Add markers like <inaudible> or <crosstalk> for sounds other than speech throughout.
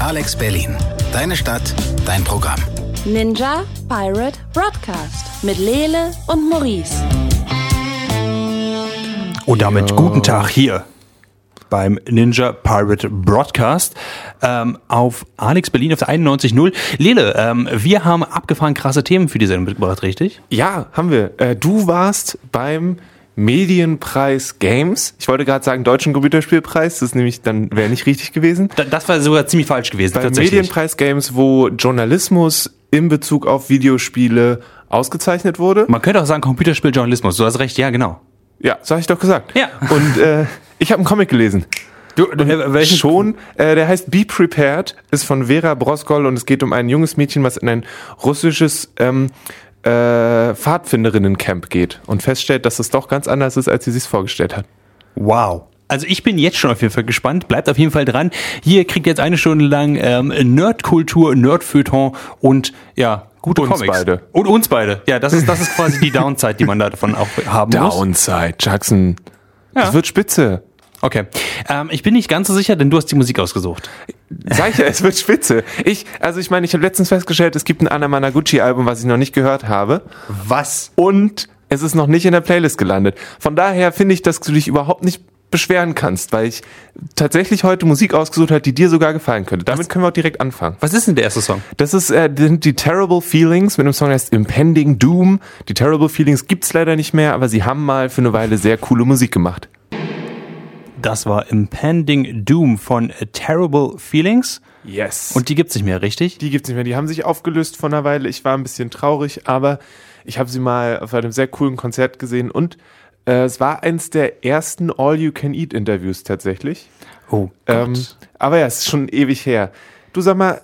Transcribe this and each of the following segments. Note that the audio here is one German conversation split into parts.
Alex Berlin. Deine Stadt, dein Programm. Ninja Pirate Broadcast mit Lele und Maurice. Und damit guten Tag hier beim Ninja Pirate Broadcast ähm, auf Alex Berlin auf der 91.0. Lele, ähm, wir haben abgefahren krasse Themen für die Sendung mitgebracht, richtig? Ja, haben wir. Äh, du warst beim Medienpreis Games. Ich wollte gerade sagen Deutschen Computerspielpreis, das ist nämlich dann wäre nicht richtig gewesen. Da, das war sogar ziemlich falsch gewesen. Beim. Medienpreis Games, wo Journalismus in Bezug auf Videospiele ausgezeichnet wurde. Man könnte auch sagen Computerspieljournalismus. Du hast recht, ja genau. Ja, so habe ich doch gesagt. Ja. Und äh, ich habe einen Comic gelesen. Du, äh, welchen Schon, äh, der heißt Be Prepared, ist von Vera Broskol und es geht um ein junges Mädchen, was in ein russisches ähm, äh, Pfadfinderinnencamp geht und feststellt, dass es doch ganz anders ist, als sie sich vorgestellt hat. Wow. Also ich bin jetzt schon auf jeden Fall gespannt. Bleibt auf jeden Fall dran. Hier kriegt jetzt eine Stunde lang ähm, Nerdkultur, Nerdfeuilleton und ja, gute Uns Comics. beide. Und uns beide. Ja, das ist, das ist quasi die <laughs> Downside, die man davon auch haben muss. Downside, Jackson. Ja. Das wird spitze. Okay. Ähm, ich bin nicht ganz so sicher, denn du hast die Musik ausgesucht. Sag ich ja, es wird spitze. Ich, also ich meine, ich habe letztens festgestellt, es gibt ein Anna Managuchi-Album, was ich noch nicht gehört habe. Was? Und es ist noch nicht in der Playlist gelandet. Von daher finde ich, dass du dich überhaupt nicht beschweren kannst, weil ich tatsächlich heute Musik ausgesucht habe, die dir sogar gefallen könnte. Damit können wir auch direkt anfangen. Was ist denn der erste Song? Das ist äh, sind die Terrible Feelings mit einem Song, der heißt Impending Doom. Die Terrible Feelings gibt's leider nicht mehr, aber sie haben mal für eine Weile sehr coole Musik gemacht. Das war Impending Doom von A Terrible Feelings. Yes. Und die gibt's nicht mehr, richtig? Die gibt's nicht mehr. Die haben sich aufgelöst vor einer Weile. Ich war ein bisschen traurig, aber ich habe sie mal auf einem sehr coolen Konzert gesehen und äh, es war eins der ersten All-You-Can-Eat-Interviews tatsächlich. Oh Ähm, aber ja, es ist schon ewig her. Du sag mal,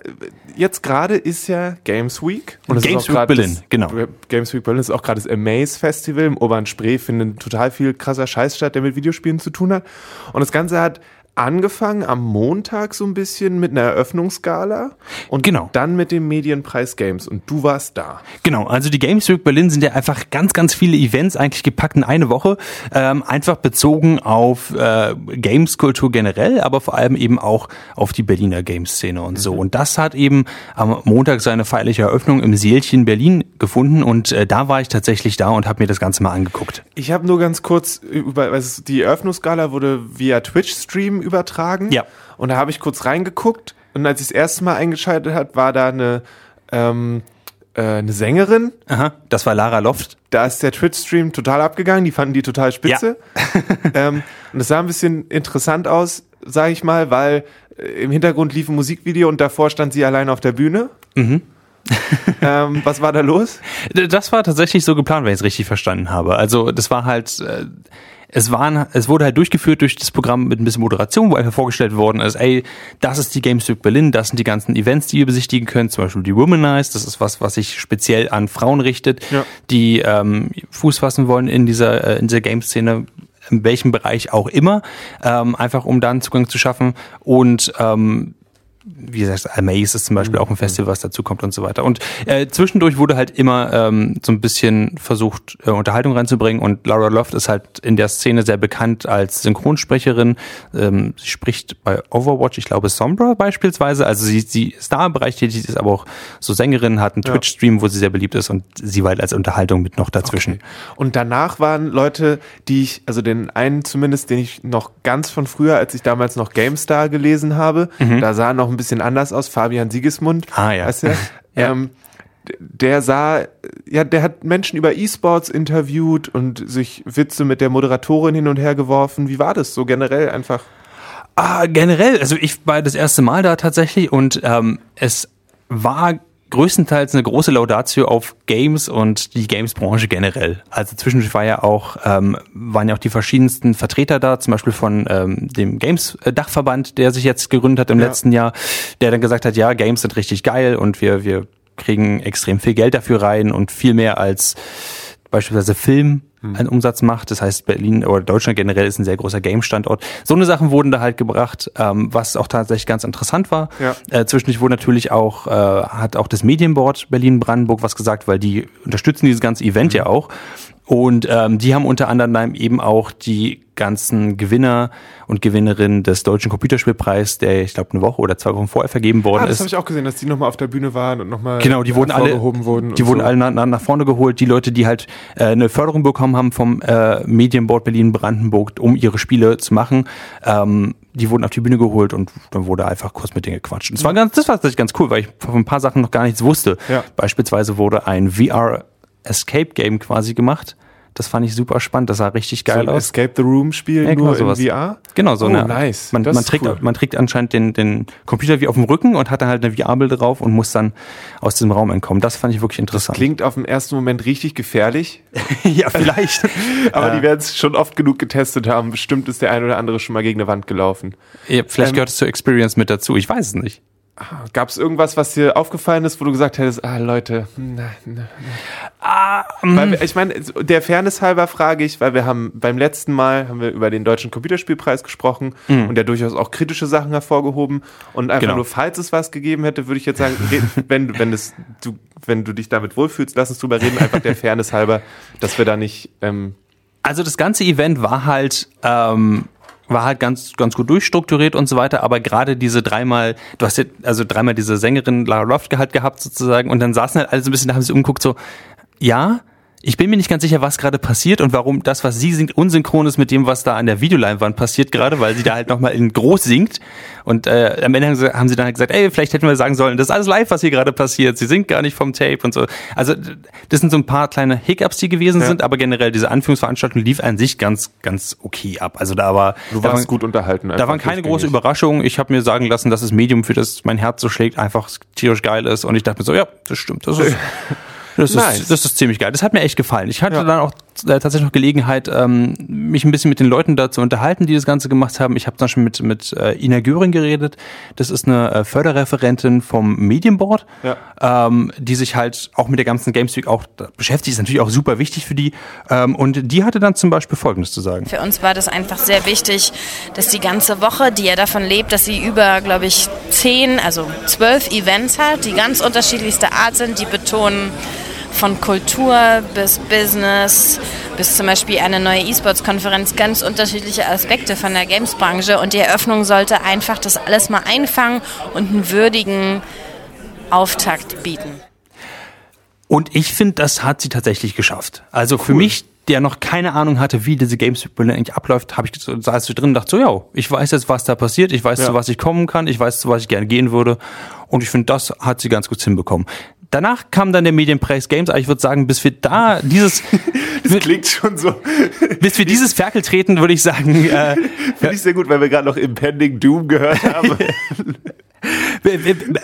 jetzt gerade ist ja Games Week. es Games ist auch Week Berlin, das, genau. Games Week Berlin ist auch gerade das Amaze Festival im Oberen Spree, findet total viel krasser Scheiß statt, der mit Videospielen zu tun hat. Und das Ganze hat angefangen am Montag so ein bisschen mit einer Eröffnungsgala und Genau. dann mit dem Medienpreis Games. Und du warst da. Genau, also die Games Week Berlin sind ja einfach ganz, ganz viele Events eigentlich gepackt in eine Woche, ähm, einfach bezogen auf äh, Games-Kultur generell, aber vor allem eben auch auf die Berliner Games-Szene und so. Und das hat eben am Montag seine feierliche Eröffnung im Seelchen Berlin gefunden und äh, da war ich tatsächlich da und habe mir das Ganze mal angeguckt. Ich habe nur ganz kurz über, also die Eröffnungsgala wurde via Twitch-Stream übertragen. Ja. Und da habe ich kurz reingeguckt und als ich das erste Mal eingeschaltet hat, war da eine, ähm, äh, eine Sängerin. Aha, das war Lara Loft. Da ist der Twitch-Stream total abgegangen, die fanden die total spitze. <laughs> ähm, und das sah ein bisschen interessant aus, sage ich mal, weil äh, im Hintergrund lief ein Musikvideo und davor stand sie allein auf der Bühne. <laughs> ähm, was war da los? Das war tatsächlich so geplant, wenn ich es richtig verstanden habe. Also das war halt, äh, es waren, es wurde halt durchgeführt durch das Programm mit ein bisschen Moderation, wo einfach vorgestellt worden ist, ey, das ist die Games Week Berlin, das sind die ganzen Events, die ihr besichtigen könnt, zum Beispiel die Womanize, das ist was, was sich speziell an Frauen richtet, Ja. die ähm, Fuß fassen wollen in dieser, äh, in dieser Game-Szene in welchem Bereich auch immer, ähm, einfach um da einen Zugang zu schaffen und ähm, wie gesagt, Amaze ist zum Beispiel auch ein Festival, was dazu kommt und so weiter. Und äh, zwischendurch wurde halt immer ähm, so ein bisschen versucht, äh, Unterhaltung reinzubringen. Und Laura Loft ist halt in der Szene sehr bekannt als Synchronsprecherin. Ähm, sie spricht bei Overwatch, ich glaube Sombra beispielsweise. Also sie, sie ist da im Bereich tätig, ist aber auch so Sängerin, hat einen Twitch-Stream, wo sie sehr beliebt ist und sie war halt als Unterhaltung mit noch dazwischen. Und danach waren Leute, die ich, also den einen zumindest, den ich noch ganz von früher, als ich damals noch GameStar gelesen habe, da sah noch ein bisschen anders aus, Fabian Siegesmund. Ah, ja. Weißt du? <laughs> Ja. ähm, der sah, ja, der hat Menschen über E-Sports interviewt und sich Witze mit der Moderatorin hin und her geworfen. Wie war das so generell einfach? Ah, generell, also ich war das erste Mal da tatsächlich und ähm, es war größtenteils eine große Laudatio auf Games und die Games-Branche generell. Also zwischendurch war ja auch, ähm, waren ja auch die verschiedensten Vertreter da, zum Beispiel von ähm, dem Games-Dachverband, der sich jetzt gegründet hat im Ja. letzten Jahr, der dann gesagt hat, ja, Games sind richtig geil und wir, wir kriegen extrem viel Geld dafür rein und viel mehr als beispielsweise Film einen Umsatz macht. Das heißt, Berlin oder Deutschland generell ist ein sehr großer Game-Standort. So eine Sachen wurden da halt gebracht, ähm, was auch tatsächlich ganz interessant war. Ja. Äh, zwischendurch wurde natürlich auch, äh, hat auch das Medienboard Berlin-Brandenburg was gesagt, weil die unterstützen dieses ganze Event ja auch. Und ähm, die haben unter anderem eben auch die ganzen Gewinner und Gewinnerinnen des Deutschen Computerspielpreis, der ich glaube eine Woche oder zwei Wochen vorher vergeben worden Ah, das ist. habe ich auch gesehen, dass die nochmal auf der Bühne waren und nochmal Genau, die wurden alle, wurden. die wurden so. alle nach, nach, nach vorne geholt. Die Leute, die halt äh, eine Förderung bekommen haben vom äh, Medienboard Berlin Brandenburg, um ihre Spiele zu machen, ähm, die wurden auf die Bühne geholt und dann wurde einfach kurz mit denen gequatscht. Und das war ganz, das war tatsächlich ganz cool, weil ich von ein paar Sachen noch gar nichts wusste. Ja. Beispielsweise wurde ein VR Escape Game quasi gemacht. Das fand ich super spannend. Das sah richtig so geil ein aus. Escape the Room Spiel Ja, genau nur sowas. in VR. Genau, so oh, eine. nice. Man, Das man, trägt, cool. man trägt anscheinend den, den Computer wie auf dem Rücken und hat dann halt eine VR-Bilder drauf und muss dann aus diesem Raum entkommen. Das fand ich wirklich interessant. Klingt auf den ersten Moment richtig gefährlich, <laughs> ja, vielleicht. <laughs> aber Ja. die werden es schon oft genug getestet haben. Bestimmt ist der ein oder andere schon mal gegen eine Wand gelaufen. Ja, vielleicht Ähm, gehört es zur Experience mit dazu. Ich weiß es nicht. Gab es irgendwas, was dir aufgefallen ist, wo du gesagt hättest, ah Leute, na, na, Ah, Weil wir, ich meine, der Fairness halber frage ich, weil wir haben beim letzten Mal haben wir über den deutschen Computerspielpreis gesprochen und der durchaus auch kritische Sachen hervorgehoben. Und einfach Genau. nur falls es was gegeben hätte, würde ich jetzt sagen, <laughs> wenn du wenn es du wenn du dich damit wohlfühlst, lass uns drüber reden, einfach der Fairness halber, dass wir da nicht ähm, Also das ganze Event war halt ähm, war halt ganz ganz gut durchstrukturiert und so weiter, aber gerade diese dreimal, du hast ja also dreimal diese Sängerin Lara Loft gehabt sozusagen und dann saßen halt alle so ein bisschen, da haben sie umgeguckt so, ja, ich bin mir nicht ganz sicher, was gerade passiert und warum das, was sie singt, unsynchron ist mit dem, was da an der Videoleinwand passiert gerade, weil sie da halt nochmal in groß singt. Und äh, am Ende haben sie, haben sie dann halt gesagt, ey, vielleicht hätten wir sagen sollen, das ist alles live, was hier gerade passiert. Sie singt gar nicht vom Tape und so. Also das sind so ein paar kleine Hiccups, die gewesen Ja. sind, aber generell diese Anführungsveranstaltung lief an sich ganz, ganz okay ab. Also da war, du warst waren, gut unterhalten. da waren keine große durchgängig. Überraschungen. Ich habe mir sagen lassen, dass das Medium, für das mein Herz so schlägt, einfach tierisch geil ist. Und ich dachte mir so, ja, das stimmt. Das ist, <laughs> das Nice. ist, das ist ziemlich geil. Das hat mir echt gefallen. Ich hatte Ja. dann auch äh, tatsächlich noch Gelegenheit, ähm, mich ein bisschen mit den Leuten da zu unterhalten, die das Ganze gemacht haben. Ich habe dann schon mit, mit äh, Ina Göring geredet. Das ist eine äh, Förderreferentin vom Medienboard, Ja. ähm, die sich halt auch mit der ganzen Games Week auch beschäftigt. Ist natürlich auch super wichtig für die. Ähm, und die hatte dann zum Beispiel Folgendes zu sagen. Für uns war das einfach sehr wichtig, dass die ganze Woche, die ja davon lebt, dass sie über, glaube ich, zehn, also zwölf Events hat, die ganz unterschiedlichster Art sind, die betonen von Kultur bis Business bis zum Beispiel eine neue E-Sports-Konferenz ganz unterschiedliche Aspekte von der Games-Branche und die Eröffnung sollte einfach das alles mal einfangen und einen würdigen Auftakt bieten. Und ich finde, das hat sie tatsächlich geschafft. Also für mich, der noch keine Ahnung hatte, wie diese Games eigentlich abläuft, habe ich so- saß ich drin und dachte so, ja, ich weiß jetzt, was da passiert, ich weiß, Ja. zu was ich kommen kann, ich weiß, zu was ich gerne gehen würde. Und ich finde, das hat sie ganz gut hinbekommen. Danach kam dann der Medienpreis Games, aber ich würde sagen, bis wir da dieses, <laughs> Das klingt schon so. bis wir dieses Ferkel treten, würde ich sagen, äh, <laughs> Finde ich sehr gut, weil wir gerade noch Impending Doom gehört haben. <laughs>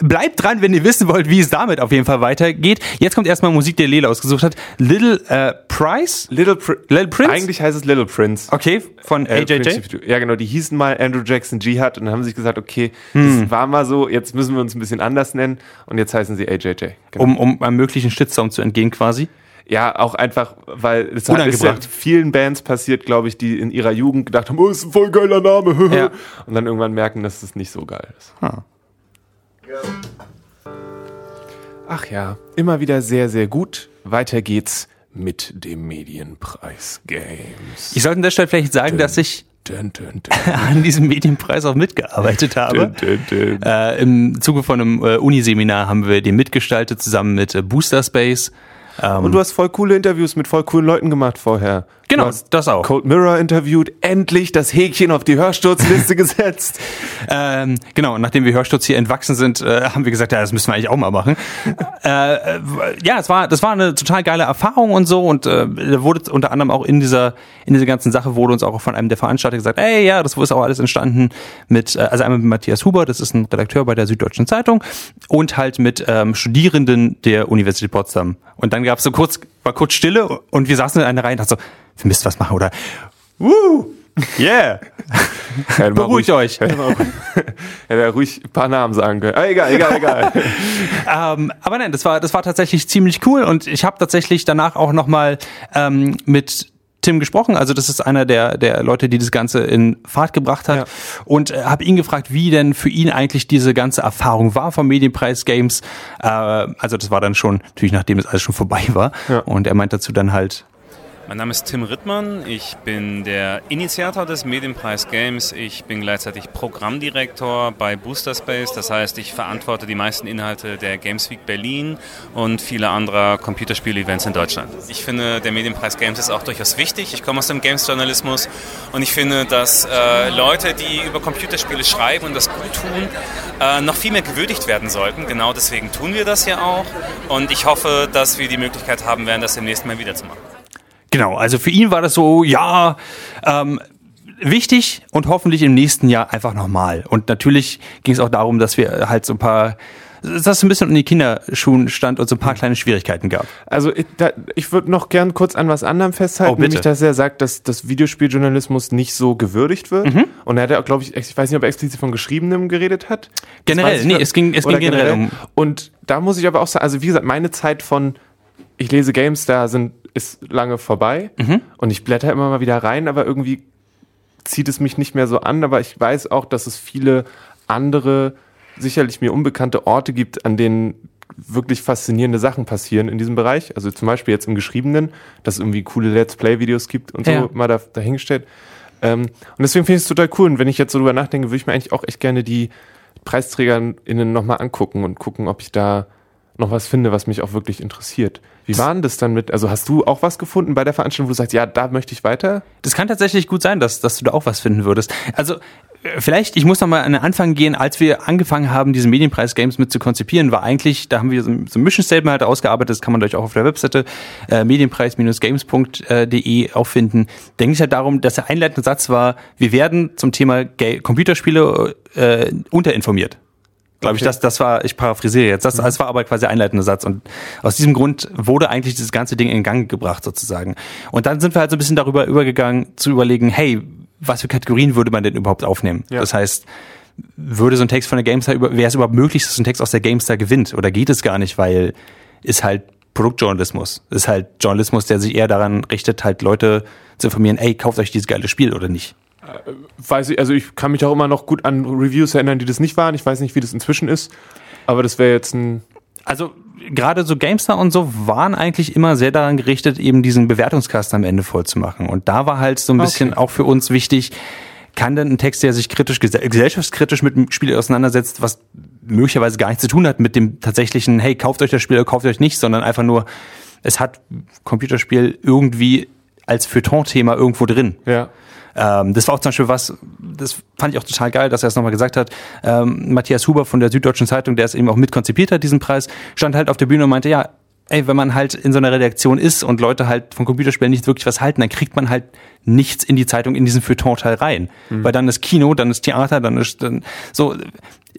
bleibt dran, wenn ihr wissen wollt, wie es damit auf jeden Fall weitergeht. Jetzt kommt erstmal Musik, die Lela ausgesucht hat. Little äh, Price? Little, Pri Little Prince? Eigentlich heißt es Little Prince. Okay, von Äh, AJJ. Prince- Ja, genau. Die hießen mal Andrew Jackson Jihad und dann haben sie sich gesagt, okay, Hm. das war mal so, jetzt müssen wir uns ein bisschen anders nennen und jetzt heißen sie AJJ. Genau. um, um einem möglichen Shitstorm zu entgehen quasi. Ja, auch einfach, weil es hat, ist ja vielen Bands passiert, glaube ich, die in ihrer Jugend gedacht haben, oh, ist ein voll geiler Name. <laughs> Ja. Und dann irgendwann merken, dass es nicht so geil ist. Ah. Ach ja, immer wieder sehr, sehr gut. Weiter geht's mit dem Medienpreis Games. Ich sollte an der Stelle vielleicht sagen, dass ich dun, dun, <laughs> an diesem Medienpreis auch mitgearbeitet habe. Äh, Im Zuge von einem äh, Uniseminar haben wir den mitgestaltet zusammen mit äh, Booster Space. Ähm, Und du hast voll coole Interviews mit voll coolen Leuten gemacht vorher. Genau, das auch. Cold Mirror interviewt, endlich das Häkchen auf die Hörsturzliste <laughs> gesetzt. Ähm, genau, und nachdem wir Hörsturz hier entwachsen sind, äh, haben wir gesagt, ja, das müssen wir eigentlich auch mal machen. <laughs> äh, äh, ja, es war, das war eine total geile Erfahrung und so und äh, da wurde unter anderem auch in dieser, in dieser ganzen Sache wurde uns auch von einem der Veranstalter gesagt, ey, ja, das ist auch alles entstanden mit, äh, also einmal mit Matthias Huber, das ist ein Redakteur bei der Süddeutschen Zeitung und halt mit ähm, Studierenden der Universität Potsdam. Und dann gab es so kurz, war kurz Stille und wir saßen in einer Reihe und dachten so, wir müssen was machen oder, Woo! Yeah! <laughs> Hätte Beruhigt ruhig- euch. Hätte mal ruhig- <laughs> hätte er ruhig ein paar Namen sagen können. Ah, egal, egal, egal. <laughs> Ähm, aber nein, das war, das war tatsächlich ziemlich cool und ich habe tatsächlich danach auch nochmal ähm, mit Tim gesprochen, also das ist einer der, der Leute, die das Ganze in Fahrt gebracht hat Ja. und äh, habe ihn gefragt, wie denn für ihn eigentlich diese ganze Erfahrung war vom Medienpreis Games. Äh, also das war dann schon, natürlich nachdem das alles schon vorbei war Ja. und er meint dazu dann halt, Mein Name ist Tim Rittmann. Ich bin der Initiator des Medienpreis Games. Ich bin gleichzeitig Programmdirektor bei Booster Space. Das heißt, ich verantworte die meisten Inhalte der Games Week Berlin und viele anderer Computerspiel-Events in Deutschland. Ich finde, der Medienpreis Games ist auch durchaus wichtig. Ich komme aus dem Games-Journalismus und ich finde, dass äh, Leute, die über Computerspiele schreiben und das gut tun, äh, noch viel mehr gewürdigt werden sollten. Genau deswegen tun wir das ja auch. Und ich hoffe, dass wir die Möglichkeit haben werden, das demnächst mal wieder zu machen. Genau, also für ihn war das so, ja, ähm, wichtig und hoffentlich im nächsten Jahr einfach nochmal. Und natürlich ging es auch darum, dass wir halt so ein paar das ein bisschen in die Kinderschuhen stand und so ein paar kleine Schwierigkeiten gab. Also ich, ich würde noch gern kurz an was anderem festhalten, oh, nämlich dass er sagt, dass das Videospieljournalismus nicht so gewürdigt wird. Mhm. Und er hat ja, glaube ich, ich weiß nicht, ob er explizit von Geschriebenem geredet hat. Generell, nee, es ging, es ging generell, generell um. Und da muss ich aber auch sagen, also wie gesagt, meine Zeit von ich lese Games, da sind ist lange vorbei mhm. und ich blätter immer mal wieder rein, aber irgendwie zieht es mich nicht mehr so an. Aber ich weiß auch, dass es viele andere, sicherlich mir unbekannte Orte gibt, an denen wirklich faszinierende Sachen passieren in diesem Bereich. Also zum Beispiel jetzt im Geschriebenen, dass es irgendwie coole Let's Play-Videos gibt und ja. so mal da, dahingestellt. Ähm, und deswegen finde ich es total cool. Und wenn ich jetzt so drüber nachdenke, würde ich mir eigentlich auch echt gerne die PreisträgerInnen nochmal angucken und gucken, ob ich da noch was finde, was mich auch wirklich interessiert. Wie war denn das dann mit, also hast du auch was gefunden bei der Veranstaltung, wo du sagst, ja, da möchte ich weiter? Das kann tatsächlich gut sein, dass, dass du da auch was finden würdest. Also äh, vielleicht, ich muss noch mal an den Anfang gehen, als wir angefangen haben, diese Medienpreis-Games mit zu konzipieren, war eigentlich, da haben wir so, ein Mission Statement halt ausgearbeitet, das kann man euch auch auf der Webseite äh, medienpreis-games.de auffinden. Da ging es halt darum, dass der einleitende Satz war, wir werden zum Thema Computerspiele äh, unterinformiert. Glaube okay. ich, das, das war, ich paraphrasiere jetzt, das, das war aber quasi der einleitende Satz. Und aus diesem Grund wurde eigentlich dieses ganze Ding in Gang gebracht, sozusagen. Und dann sind wir halt so ein bisschen darüber übergegangen, zu überlegen, hey, was für Kategorien würde man denn überhaupt aufnehmen? Ja. Das heißt, würde so ein Text von der GameStar, wäre es überhaupt möglich, dass ein Text aus der GameStar gewinnt? Oder geht es gar nicht, weil ist halt Produktjournalismus. Ist halt Journalismus, der sich eher daran richtet, halt Leute zu informieren, ey, kauft euch dieses geile Spiel oder nicht. Äh, weiß ich, also ich kann mich auch immer noch gut an Reviews erinnern, die das nicht waren. Ich weiß nicht, wie das inzwischen ist, aber das wäre jetzt ein. Also gerade so GameStar und so waren eigentlich immer sehr daran gerichtet, eben diesen Bewertungskast am Ende voll zu machen. Und da war halt so ein bisschen okay. auch für uns wichtig, kann denn ein Text, der sich kritisch, gesellschaftskritisch mit dem Spiel auseinandersetzt, was möglicherweise gar nichts zu tun hat mit dem tatsächlichen, hey, kauft euch das Spiel oder kauft euch nicht, sondern einfach nur, es hat Computerspiel irgendwie als Feuilleton-Thema irgendwo drin. Ja. Ähm, das war auch zum Beispiel was, das fand ich auch total geil, dass er es nochmal gesagt hat. Ähm, Matthias Huber von der Süddeutschen Zeitung, der es eben auch mitkonzipiert hat, diesen Preis, stand halt auf der Bühne und meinte, ja, ey, wenn man halt in so einer Redaktion ist und Leute halt von Computerspielen nicht wirklich was halten, dann kriegt man halt nichts in die Zeitung, in diesen Feuilleton-Teil rein. Mhm. Weil dann ist Kino, dann ist Theater, dann ist dann so,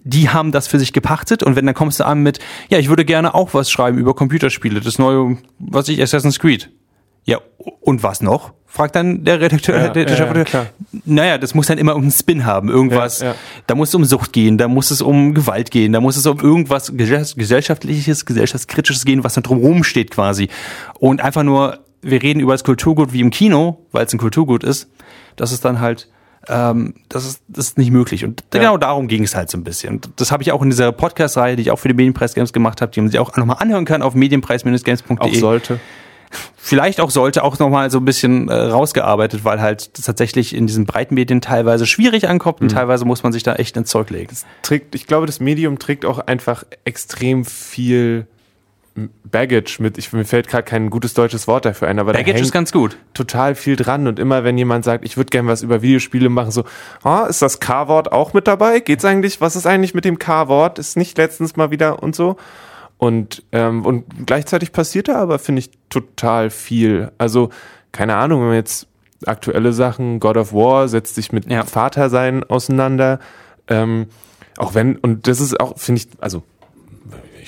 die haben das für sich gepachtet und wenn dann kommst du an mit, ja, ich würde gerne auch was schreiben über Computerspiele, das neue, was ich, Assassin's Creed. Ja, und was noch? Fragt dann der Redakteur, ja, der, der Chefredakteur. Ja, naja, das muss dann immer um einen Spin haben, irgendwas. Ja, ja. Da muss es um Sucht gehen, da muss es um Gewalt gehen, da muss es um irgendwas gesellschaftliches, gesellschaftskritisches gehen, was da drumherum steht quasi. Und einfach nur, wir reden über das Kulturgut wie im Kino, weil es ein Kulturgut ist, das ist dann halt ähm, das, ist, das ist nicht möglich. Und ja. genau darum ging es halt so ein bisschen. Und das habe ich auch in dieser Podcast-Reihe, die ich auch für die Medienpreis Games gemacht habe, die man sich auch nochmal anhören kann auf medienpreis-games.de. Auch sollte vielleicht auch sollte auch nochmal so ein bisschen äh, rausgearbeitet, weil halt tatsächlich in diesen Breitenmedien teilweise schwierig ankommt und mhm. teilweise muss man sich da echt ins Zeug legen. Trägt, ich glaube, das Medium trägt auch einfach extrem viel Baggage mit, ich, mir fällt gerade kein gutes deutsches Wort dafür ein, aber Baggage ist ganz gut. Total viel dran und immer wenn jemand sagt, ich würde gerne was über Videospiele machen, so, ah, ist das K-Wort auch mit dabei? Geht's eigentlich, was ist eigentlich mit dem K-Wort? Ist nicht letztens mal wieder und so? Und, ähm, und gleichzeitig passiert da aber, finde ich, total viel. Also, keine Ahnung, wenn man jetzt aktuelle Sachen, God of War setzt sich mit ja. Vatersein auseinander. Ähm, auch wenn, und das ist auch, finde ich, also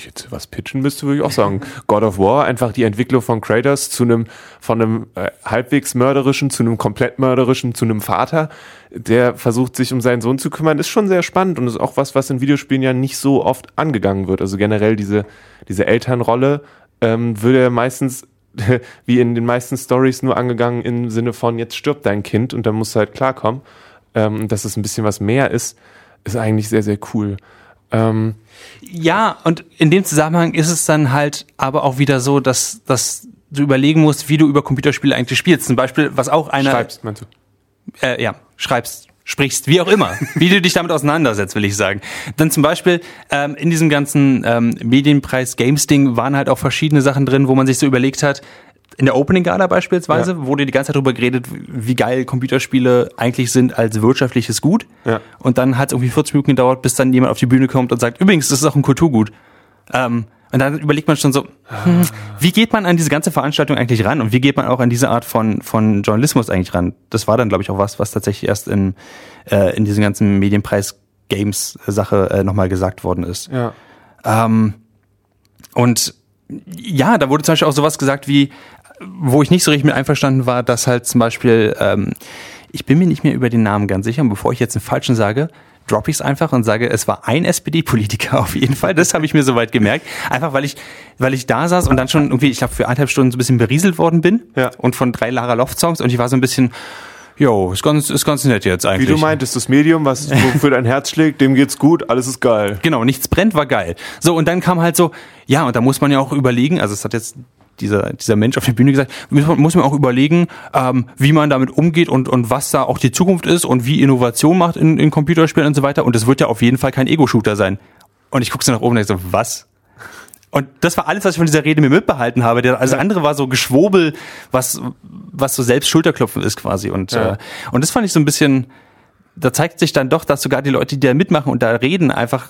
ich jetzt was pitchen müsste, würde ich auch sagen, God of War, einfach die Entwicklung von Kratos zu einem, von einem äh, halbwegs mörderischen zu einem komplett mörderischen, zu einem Vater, der versucht, sich um seinen Sohn zu kümmern, ist schon sehr spannend und ist auch was, was in Videospielen ja nicht so oft angegangen wird. Also generell diese, diese Elternrolle ähm, würde ja meistens <laughs> wie in den meisten Stories nur angegangen im Sinne von jetzt stirbt dein Kind und dann musst du halt klarkommen. Ähm, dass es ein bisschen was mehr ist, ist eigentlich sehr, sehr cool. Ähm, ja, und in dem Zusammenhang ist es dann halt aber auch wieder so, dass, dass du überlegen musst, wie du über Computerspiele eigentlich spielst. Zum Beispiel, was auch einer. Schreibst, meinst du? Äh, ja, schreibst, sprichst, wie auch immer, <laughs> wie du dich damit auseinandersetzt, will ich sagen. Dann zum Beispiel ähm, in diesem ganzen ähm, Medienpreis Games Ding waren halt auch verschiedene Sachen drin, wo man sich so überlegt hat, in der Opening Gala beispielsweise Ja. wurde die ganze Zeit darüber geredet, wie geil Computerspiele eigentlich sind als wirtschaftliches Gut. Ja. Und dann hat es irgendwie 40 Minuten gedauert, bis dann jemand auf die Bühne kommt und sagt, übrigens, das ist auch ein Kulturgut. Ähm, und dann überlegt man schon so, hm, wie geht man an diese ganze Veranstaltung eigentlich ran und wie geht man auch an diese Art von, von Journalismus eigentlich ran? Das war dann, glaube ich, auch was, was tatsächlich erst in, äh, in diesem ganzen Medienpreis Games Sache äh, nochmal gesagt worden ist. Ja. Ähm, und ja, da wurde zum Beispiel auch sowas gesagt wie, wo ich nicht so richtig mit einverstanden war, dass halt zum Beispiel, ähm, ich bin mir nicht mehr über den Namen ganz sicher, und bevor ich jetzt einen falschen sage, droppe ich es einfach und sage, es war ein SPD-Politiker <laughs> auf jeden Fall. Das habe ich mir soweit gemerkt. Einfach weil ich, weil ich da saß und dann schon irgendwie, ich glaube, für eineinhalb Stunden so ein bisschen berieselt worden bin. Ja. Und von drei Lara Loft-Songs und ich war so ein bisschen, jo, ist ganz, ist ganz nett jetzt Wie eigentlich. du meintest, das Medium, was <laughs> wofür dein Herz schlägt, dem geht's gut, alles ist geil. Genau, nichts brennt, war geil. So, und dann kam halt so, ja, und da muss man ja auch überlegen, also es hat jetzt dieser, dieser Mensch auf der Bühne gesagt, muss man, muss man auch überlegen, ähm, wie man damit umgeht und, und was da auch die Zukunft ist und wie Innovation macht in, in Computerspielen und so weiter. Und es wird ja auf jeden Fall kein Ego-Shooter sein. Und ich gucke so nach oben und denke so, was? Und das war alles, was ich von dieser Rede mir mitbehalten habe. Der, also andere war so Geschwobel, was, was so selbst Schulterklopfen ist quasi. Und, Ja. äh, und das fand ich so ein bisschen, da zeigt sich dann doch, dass sogar die Leute, die da mitmachen und da reden, einfach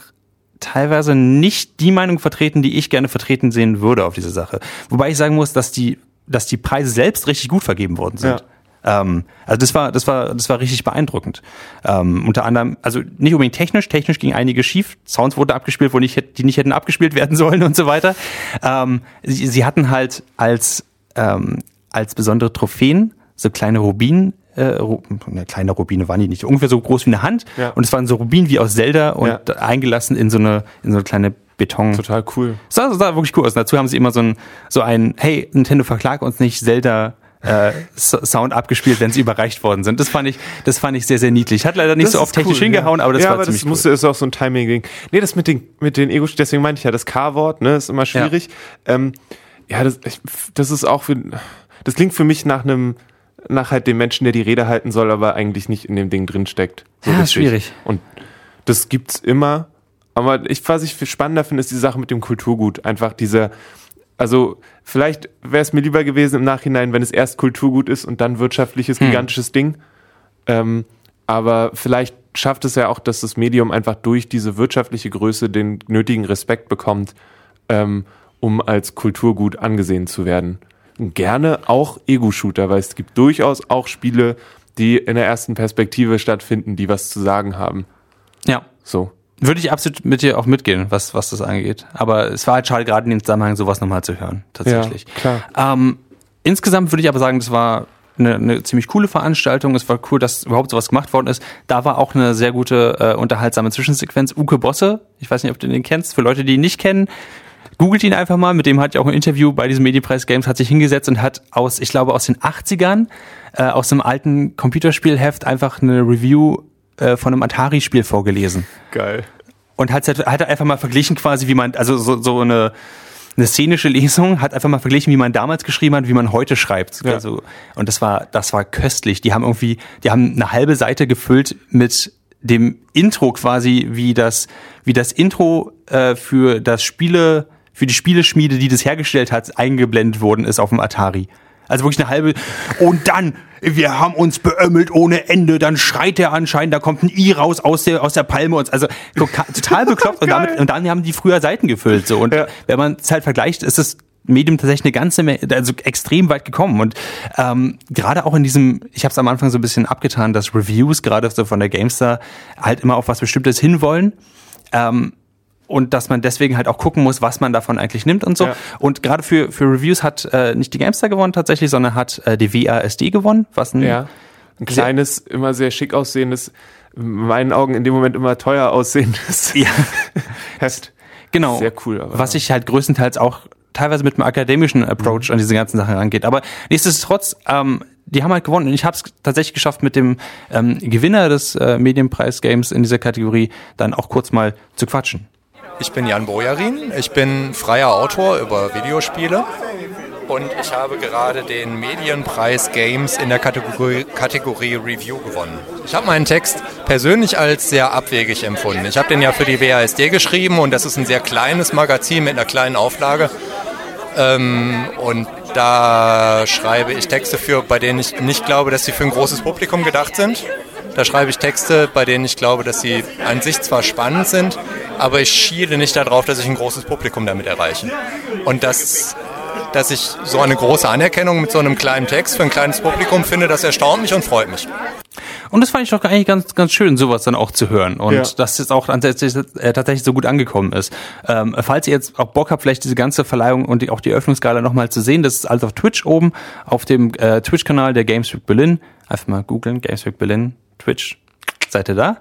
teilweise nicht die Meinung vertreten, die ich gerne vertreten sehen würde auf diese Sache. Wobei ich sagen muss, dass die, dass die Preise selbst richtig gut vergeben worden sind. Ähm, also das war, das war, das war richtig beeindruckend. Ähm, unter anderem, also nicht unbedingt technisch, technisch ging einiges schief. Sounds wurden abgespielt, wo nicht, die nicht hätten abgespielt werden <laughs> sollen und so weiter. Ähm, sie, sie hatten halt als, ähm, als besondere Trophäen so kleine Rubinen, äh, Ru ne, kleine Rubine waren die nicht, ungefähr so groß wie eine Hand. Ja. Und es waren so Rubinen wie aus Zelda und Ja. eingelassen in so eine, in so eine kleine Beton. Total cool. sah, sah wirklich cool aus. Und dazu haben sie immer so ein, so ein, hey, Nintendo verklag uns nicht, Zelda äh, Sound abgespielt, wenn sie überreicht worden sind. Das fand ich, das fand ich sehr, sehr niedlich. Hat leider nicht Das so oft technisch cool, hingehauen, ja. aber das ja, war aber ziemlich das cool. musste, ist auch so ein Timing-Ding. Nee, das mit den, mit den Ego, deswegen meinte ich ja, das K-Wort, ne, ist immer schwierig. Ja, ähm, ja das, ich, das ist auch für, das klingt für mich nach einem, nach halt dem Menschen, der die Rede halten soll, aber eigentlich nicht in dem Ding drin steckt. So Ja, ist richtig. schwierig. Und das gibt's immer. Aber ich, was ich viel spannender finde, ist die Sache mit dem Kulturgut. Einfach diese, also vielleicht wäre es mir lieber gewesen im Nachhinein, wenn es erst Kulturgut ist und dann wirtschaftliches, Hm. gigantisches Ding. Ähm, aber vielleicht schafft es ja auch, dass das Medium einfach durch diese wirtschaftliche Größe den nötigen Respekt bekommt, ähm, um als Kulturgut angesehen zu werden. Gerne auch Ego-Shooter, weil es gibt durchaus auch Spiele, die in der ersten Perspektive stattfinden, die was zu sagen haben. Ja. So. Würde ich absolut mit dir auch mitgehen, was, was das angeht. Aber es war halt schade, gerade in dem Zusammenhang sowas nochmal zu hören, tatsächlich. Ja, klar. Ähm, insgesamt würde ich aber sagen, das war eine, eine ziemlich coole Veranstaltung. Es war cool, dass überhaupt sowas gemacht worden ist. Da war auch eine sehr gute, äh, unterhaltsame Zwischensequenz. Uke Bosse, ich weiß nicht, ob du den kennst, für Leute, die ihn nicht kennen, googelt ihn einfach mal. Mit dem hatte ich auch ein Interview bei diesem Medienpreis Games, hat sich hingesetzt und hat aus, ich glaube, aus den 80ern, äh, aus einem alten Computerspielheft einfach eine Review äh, von einem Atari-Spiel vorgelesen Geil. und hat, hat er einfach mal verglichen quasi, wie man, also so, so eine, eine szenische Lesung, hat einfach mal verglichen, wie man damals geschrieben hat, wie man heute schreibt. Ja. Also, und das war, das war köstlich. Die haben irgendwie, die haben eine halbe Seite gefüllt mit dem Intro quasi, wie das, wie das Intro äh, für das Spiele, für die Spieleschmiede, die das hergestellt hat, eingeblendet worden ist auf dem Atari. Also wirklich eine halbe. Und dann, wir haben uns beömmelt ohne Ende. Dann schreit er anscheinend, da kommt ein I raus aus der, aus der Palme. Und, also total <laughs> bekloppt. und, damit, und dann haben die früher Seiten gefüllt. So. Und Ja. wenn man es halt vergleicht, ist das Medium tatsächlich eine ganze Menge, also extrem weit gekommen. Und ähm, gerade auch in diesem, ich habe es am Anfang so ein bisschen abgetan, dass Reviews, gerade so von der GameStar, halt immer auf was Bestimmtes hinwollen. Ähm, und dass man deswegen halt auch gucken muss, was man davon eigentlich nimmt und so. Ja. Und gerade für, für Reviews hat äh, nicht die Gamestar gewonnen tatsächlich, sondern hat äh, die WASD gewonnen, was ein Ja. Ein kleines, immer sehr schick aussehendes, in meinen Augen in dem Moment immer teuer aussehendes <laughs> Ja. <laughs> Heft. Genau. Sehr cool, aber- was sich halt größtenteils auch teilweise mit einem akademischen Approach an diese ganzen Sachen rangeht. Aber nichtsdestotrotz, ähm, die haben halt gewonnen und ich habe es tatsächlich geschafft, mit dem ähm, Gewinner des äh, Medienpreis-Games in dieser Kategorie dann auch kurz mal zu quatschen. Ich bin Jan Bojarin, ich bin freier Autor über Videospiele und ich habe gerade den Medienpreis Games in der Kategorie, Kategorie Review gewonnen. Ich habe meinen Text persönlich als sehr abwegig empfunden. Ich habe den ja für die WASD geschrieben und das ist ein sehr kleines Magazin mit einer kleinen Auflage. Ähm, und da schreibe ich Texte für, bei denen ich nicht glaube, dass sie für ein großes Publikum gedacht sind. Da schreibe ich Texte, bei denen ich glaube, dass sie an sich zwar spannend sind, aber ich schiele nicht darauf, dass ich ein großes Publikum damit erreiche. Und das dass ich so eine große Anerkennung mit so einem kleinen Text für ein kleines Publikum finde, das erstaunt mich und freut mich. Und das fand ich doch eigentlich ganz, ganz schön, sowas dann auch zu hören. Und ja. dass es auch tatsächlich, äh, tatsächlich so gut angekommen ist. Ähm, falls ihr jetzt auch Bock habt, vielleicht diese ganze Verleihung und die, auch die Eröffnungsgala nochmal zu sehen, das ist alles auf Twitch oben, auf dem äh, Twitch-Kanal der Games Week Berlin. Einfach mal googeln, Games Week Berlin, Twitch. Seid ihr da?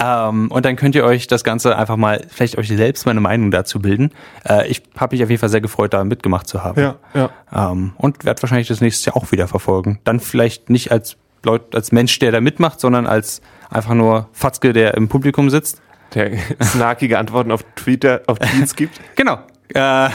Ähm, und dann könnt ihr euch das Ganze einfach mal, vielleicht euch selbst meine Meinung dazu bilden. Äh, ich habe mich auf jeden Fall sehr gefreut, da mitgemacht zu haben. Ja, ja. Ähm, und werde wahrscheinlich das nächste Jahr auch wieder verfolgen. Dann vielleicht nicht als Leut, als Mensch, der da mitmacht, sondern als einfach nur Fatzke, der im Publikum sitzt. Der <laughs> snarkige Antworten auf Twitter, auf Tweets gibt. <laughs> genau. Äh,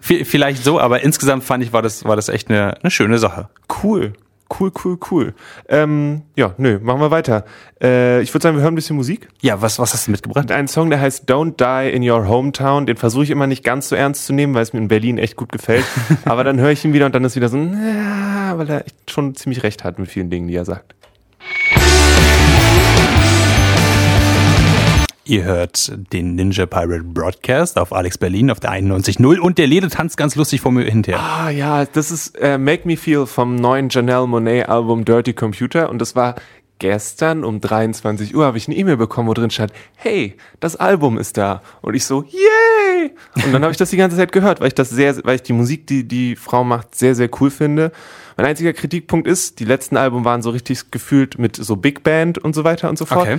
vielleicht so, aber insgesamt fand ich, war das, war das echt eine, eine schöne Sache. Cool. Cool, cool, cool. Ähm, ja, nö, machen wir weiter. Äh, ich würde sagen, wir hören ein bisschen Musik. Ja, was, was hast du mitgebracht? Ein Song, der heißt Don't Die in Your Hometown. Den versuche ich immer nicht ganz so ernst zu nehmen, weil es mir in Berlin echt gut gefällt. <laughs> Aber dann höre ich ihn wieder und dann ist wieder so, ja, weil er echt schon ziemlich recht hat mit vielen Dingen, die er sagt. Ihr hört den Ninja Pirate Broadcast auf Alex Berlin auf der 91.0 und der Lede tanzt ganz lustig vor mir hinterher. Ah ja, das ist äh, Make Me Feel vom neuen Janelle Monet Album Dirty Computer und das war gestern um 23 Uhr habe ich eine E-Mail bekommen, wo drin stand, hey, das Album ist da. Und ich so, yay! Und dann habe ich das die ganze Zeit gehört, weil ich das sehr, weil ich die Musik, die die Frau macht, sehr, sehr cool finde. Mein einziger Kritikpunkt ist, die letzten Alben waren so richtig gefühlt mit so Big Band und so weiter und so fort. Okay.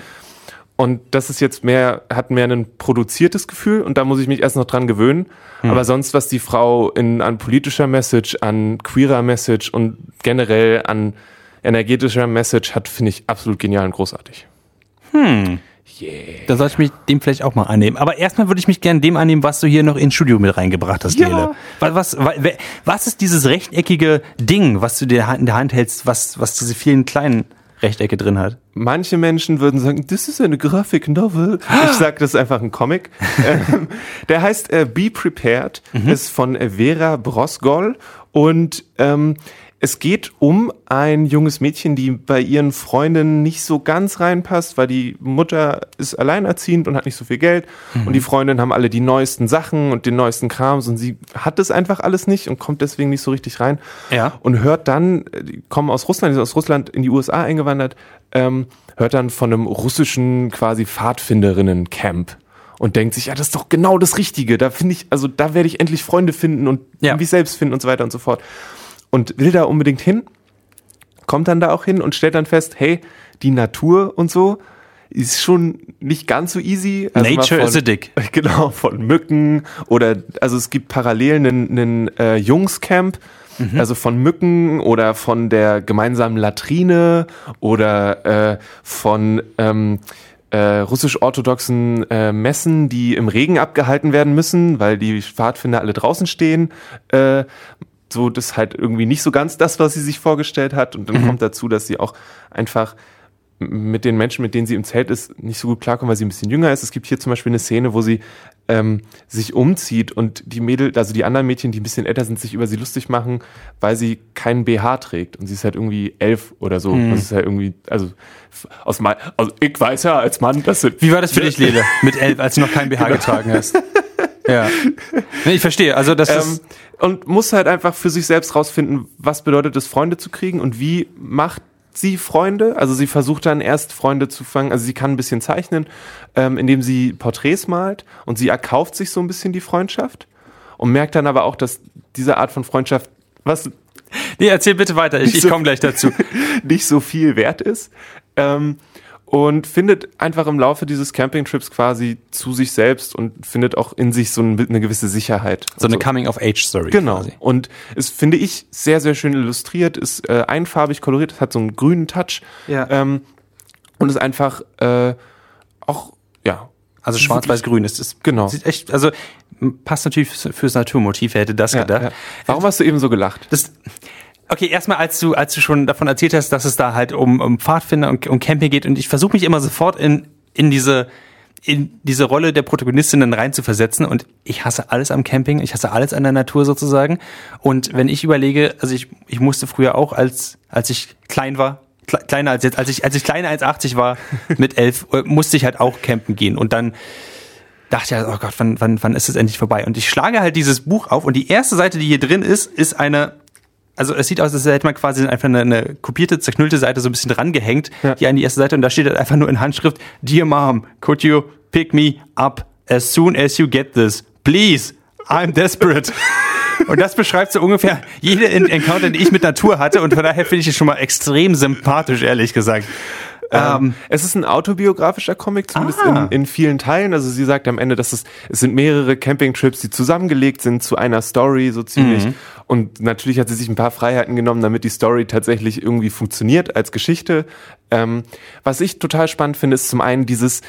Und das ist jetzt mehr, hat mehr ein produziertes Gefühl und da muss ich mich erst noch dran gewöhnen. Hm. Aber sonst, was die Frau in, an politischer Message, an queerer Message und generell an energetischer Message hat, finde ich absolut genial und großartig. Hm. Yeah. Da sollte ich mich dem vielleicht auch mal annehmen. Aber erstmal würde ich mich gerne dem annehmen, was du hier noch ins Studio mit reingebracht hast, ja. Lele. Was, was, was ist dieses rechteckige Ding, was du dir in der Hand hältst, was, was diese vielen kleinen Rechtecke drin hat. Manche Menschen würden sagen, das ist eine Graphic Novel. Ich sage, das ist einfach ein Comic. <laughs> Ähm, der heißt äh, Be Prepared, mhm. ist von Vera Brosgol und ähm, es geht um ein junges Mädchen, die bei ihren Freundinnen nicht so ganz reinpasst, weil die Mutter ist alleinerziehend und hat nicht so viel Geld mhm. und die Freundinnen haben alle die neuesten Sachen und den neuesten Krams und sie hat das einfach alles nicht und kommt deswegen nicht so richtig rein. Ja. Und hört dann, die kommen aus Russland, die sind aus Russland in die USA eingewandert, ähm, hört dann von einem russischen quasi Pfadfinderinnen-Camp und denkt sich, ja, das ist doch genau das Richtige. Da finde ich, also da werde ich endlich Freunde finden und ja. mich selbst finden und so weiter und so fort und will da unbedingt hin, kommt dann da auch hin und stellt dann fest, hey, die Natur und so ist schon nicht ganz so easy. Also Nature von, is a dick. <laughs> Genau, von Mücken oder, also es gibt parallel einen, einen äh, Jungscamp, mhm. also von Mücken oder von der gemeinsamen Latrine oder äh, von ähm, äh, russisch-orthodoxen äh, Messen, die im Regen abgehalten werden müssen, weil die Pfadfinder alle draußen stehen. Äh, so das halt irgendwie nicht so ganz das, was sie sich vorgestellt hat. Und dann mhm. kommt dazu, dass sie auch einfach mit den Menschen, mit denen sie im Zelt ist, nicht so gut klarkommt, weil sie ein bisschen jünger ist. Es gibt hier zum Beispiel eine Szene, wo sie ähm, sich umzieht und die Mädel, also die anderen Mädchen, die ein bisschen älter sind, sich über sie lustig machen, weil sie keinen BH trägt. Und sie ist halt irgendwie elf oder so. Mhm. Das ist halt irgendwie, also aus mein, also ich weiß ja als Mann, dass Wie war das für dich, Lele, mit elf, als du noch keinen BH genau. getragen hast? Ja. Nee, ich verstehe. Also das ähm, ist und muss halt einfach für sich selbst rausfinden, was bedeutet es, Freunde zu kriegen und wie macht sie Freunde. Also sie versucht dann erst Freunde zu fangen. Also sie kann ein bisschen zeichnen, ähm, indem sie Porträts malt und sie erkauft sich so ein bisschen die Freundschaft und merkt dann aber auch, dass diese Art von Freundschaft was Nee, erzähl bitte weiter, ich, ich komme gleich dazu. <laughs> nicht so viel wert ist. Ähm, und findet einfach im Laufe dieses Campingtrips quasi zu sich selbst und findet auch in sich so eine gewisse Sicherheit. So eine Coming-of-Age-Story. Genau. Quasi. Und es finde ich sehr, sehr schön illustriert, ist äh, einfarbig koloriert, es hat so einen grünen Touch ja. ähm, und ist einfach äh, auch, ja, Also schwarz-weiß-grün. Es ist Genau. Sieht echt, also passt natürlich fürs, fürs Naturmotiv. Wer hätte das Ja, gedacht? ja. Warum hast du eben so gelacht? Das, okay, erstmal, als du, als du schon davon erzählt hast, dass es da halt um, um Pfadfinder und um Camping geht und ich versuche mich immer sofort in, in diese, in diese Rolle der Protagonistinnen reinzuversetzen und ich hasse alles am Camping, ich hasse alles an der Natur sozusagen. Und wenn ich überlege, also ich, ich musste früher auch, als, als ich klein war, kle- kleiner als jetzt, als ich, als ich kleiner als 80 war, <laughs> mit elf, äh, musste ich halt auch campen gehen und dann dachte ich, oh Gott, wann, wann, wann ist es endlich vorbei? Und ich schlage halt dieses Buch auf und die erste Seite, die hier drin ist, ist eine, also es sieht aus, als hätte man quasi einfach eine, eine kopierte, zerknüllte Seite so ein bisschen drangehängt, Ja. hier an die erste Seite und da steht halt einfach nur in Handschrift, Dear Mom, could you pick me up as soon as you get this? Please, I'm desperate. <laughs> Und das beschreibt so ungefähr jede En- Encounter, die ich mit Natur hatte. Und von daher finde ich es schon mal extrem sympathisch, ehrlich gesagt. Ähm, es ist ein autobiografischer Comic, zumindest Ah. in, in vielen Teilen. Also sie sagt am Ende, dass es, es sind mehrere Campingtrips, die zusammengelegt sind zu einer Story, so ziemlich. Mhm. Und natürlich hat sie sich ein paar Freiheiten genommen, damit die Story tatsächlich irgendwie funktioniert als Geschichte. Ähm, was ich total spannend finde, ist zum einen dieses,